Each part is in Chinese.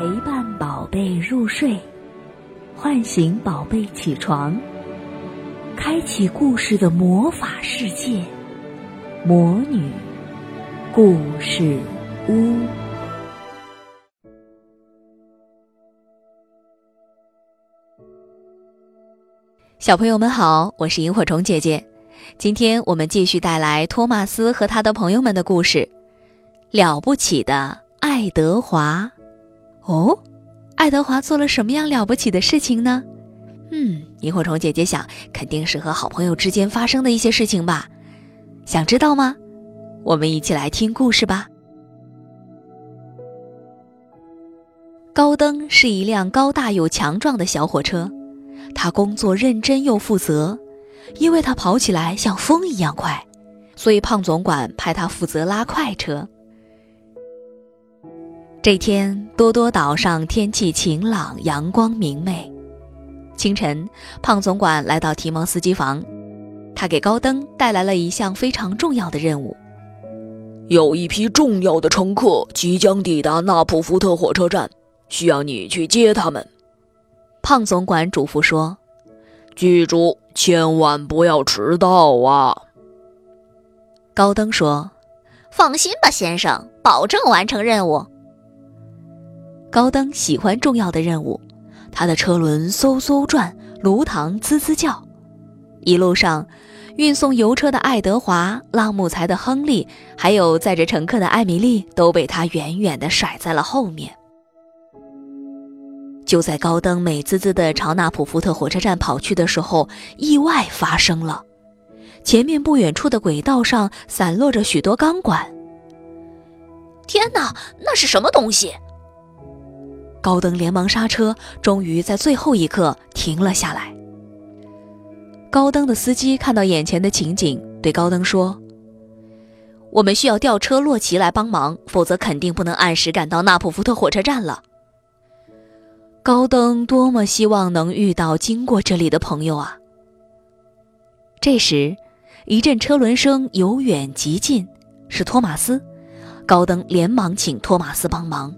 陪伴宝贝入睡，唤醒宝贝起床，开启故事的魔法世界——魔女故事屋。小朋友们好，我是萤火虫姐姐。今天我们继续带来托马斯和他的朋友们的故事，《了不起的爱德华》。哦，爱德华做了什么样了不起的事情呢？嗯，萤火虫姐姐想，肯定是和好朋友之间发生的一些事情吧。想知道吗？我们一起来听故事吧。高登是一辆高大又强壮的小火车，他工作认真又负责。因为他跑起来像风一样快，所以胖总管派他负责拉快车。这天，多多岛上天气晴朗，阳光明媚。清晨，胖总管来到提蒙斯机房，他给高登带来了一项非常重要的任务：有一批重要的乘客即将抵达纳普福特火车站，需要你去接他们。胖总管嘱咐说：“记住。”千万不要迟到啊！高登说：“放心吧，先生，保证完成任务。”高登喜欢重要的任务，他的车轮嗖嗖转，炉膛滋滋叫。一路上，运送油车的爱德华、拉木材的亨利，还有载着乘客的艾米丽，都被他远远地甩在了后面。就在高登美滋滋地朝纳普福特火车站跑去的时候，意外发生了。前面不远处的轨道上散落着许多钢管。天哪，那是什么东西？高登连忙刹车，终于在最后一刻停了下来。高登的司机看到眼前的情景，对高登说：“我们需要吊车洛奇来帮忙，否则肯定不能按时赶到纳普福特火车站了。”高登多么希望能遇到经过这里的朋友啊！这时，一阵车轮声由远及近，是托马斯。高登连忙请托马斯帮忙，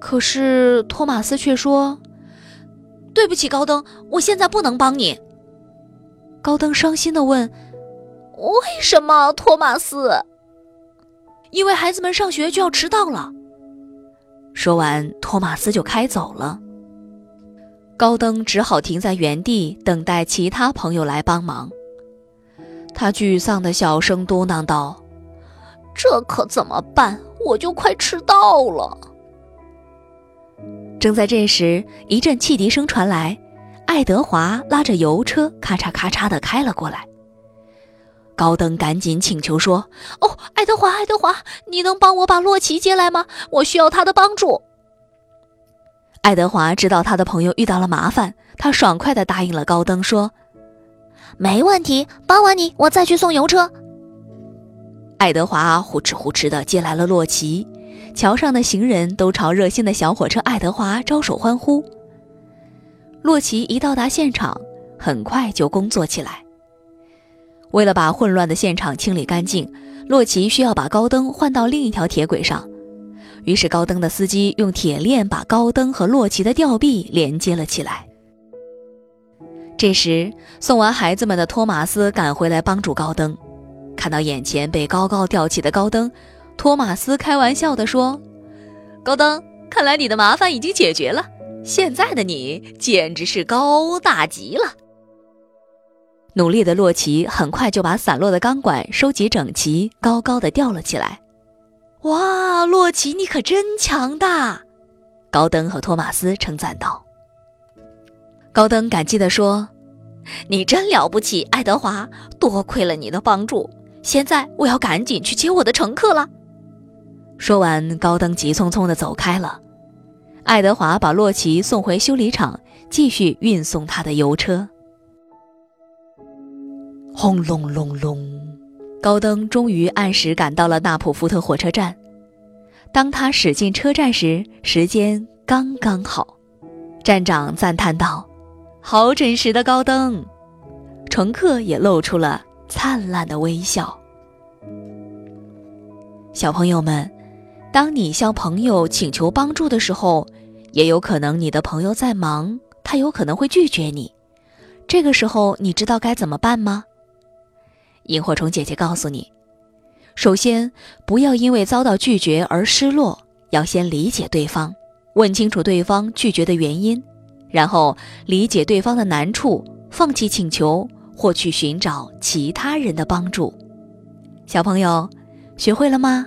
可是托马斯却说：“对不起，高登，我现在不能帮你。”高登伤心地问：“为什么，托马斯？”“因为孩子们上学就要迟到了。”说完，托马斯就开走了。高登只好停在原地，等待其他朋友来帮忙。他沮丧的小声嘟囔道：“这可怎么办？我就快迟到了。”正在这时，一阵汽笛声传来，爱德华拉着油车咔嚓咔嚓地开了过来。高登赶紧请求说：“哦，爱德华，爱德华，你能帮我把洛奇接来吗？我需要他的帮助。”爱德华知道他的朋友遇到了麻烦，他爽快地答应了高登，说：“没问题，帮完你，我再去送油车。”爱德华呼哧呼哧地接来了洛奇，桥上的行人都朝热心的小火车爱德华招手欢呼。洛奇一到达现场，很快就工作起来。为了把混乱的现场清理干净，洛奇需要把高登换到另一条铁轨上。于是，高登的司机用铁链把高登和洛奇的吊臂连接了起来。这时，送完孩子们的托马斯赶回来帮助高登。看到眼前被高高吊起的高登，托马斯开玩笑地说：“高登，看来你的麻烦已经解决了。现在的你简直是高大极了。”努力的洛奇很快就把散落的钢管收集整齐，高高的吊了起来。哇，洛奇，你可真强大！高登和托马斯称赞道。高登感激地说：“你真了不起，爱德华，多亏了你的帮助。现在我要赶紧去接我的乘客了。”说完，高登急匆匆地走开了。爱德华把洛奇送回修理厂，继续运送他的油车。轰隆隆隆。高登终于按时赶到了纳普福特火车站。当他驶进车站时，时间刚刚好。站长赞叹道：“好准时的高登！”乘客也露出了灿烂的微笑。小朋友们，当你向朋友请求帮助的时候，也有可能你的朋友在忙，他有可能会拒绝你。这个时候，你知道该怎么办吗？萤火虫姐姐告诉你：首先，不要因为遭到拒绝而失落，要先理解对方，问清楚对方拒绝的原因，然后理解对方的难处，放弃请求或去寻找其他人的帮助。小朋友，学会了吗？